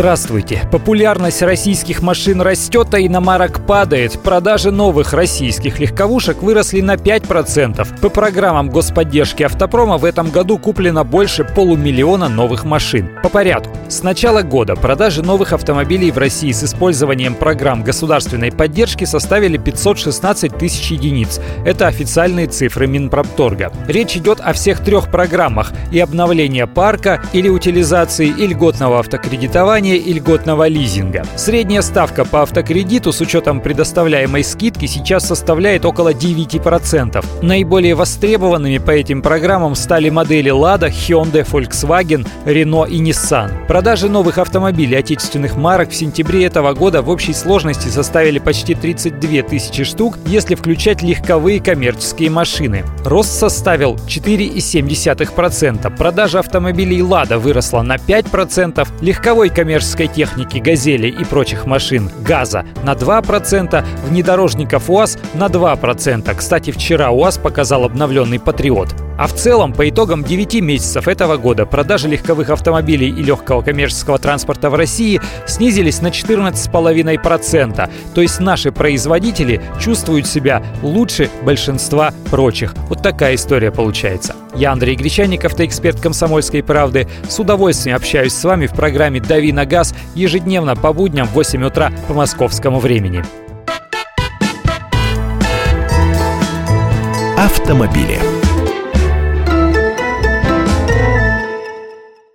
Здравствуйте! Популярность российских машин растет, а иномарок падает. Продажи новых российских легковушек выросли на 5%. По программам господдержки автопрома в этом году куплено больше полумиллиона новых машин. По порядку. С начала года продажи новых автомобилей в России с использованием программ государственной поддержки составили 516 тысяч единиц. Это официальные цифры Минпромторга. Речь идет о всех трех программах и обновления парка, или утилизации, и льготного автокредитования оформления и льготного лизинга. Средняя ставка по автокредиту с учетом предоставляемой скидки сейчас составляет около 9%. Наиболее востребованными по этим программам стали модели Lada, Hyundai, Volkswagen, Renault и Nissan. Продажи новых автомобилей отечественных марок в сентябре этого года в общей сложности составили почти 32 тысячи штук, если включать легковые коммерческие машины. Рост составил 4,7%. Продажа автомобилей Lada выросла на 5%, легковой коммерческой коммерческой техники «Газели» и прочих машин «ГАЗа» на 2%, внедорожников УАЗ на 2%. Кстати, вчера УАЗ показал обновленный «Патриот». А в целом, по итогам 9 месяцев этого года продажи легковых автомобилей и легкого коммерческого транспорта в России снизились на 14,5%. То есть наши производители чувствуют себя лучше большинства прочих. Вот такая история получается. Я Андрей Гречанников, автоэксперт «Комсомольской правды». С удовольствием общаюсь с вами в программе «Дави на газ» ежедневно по будням в 8 утра по московскому времени. Автомобили.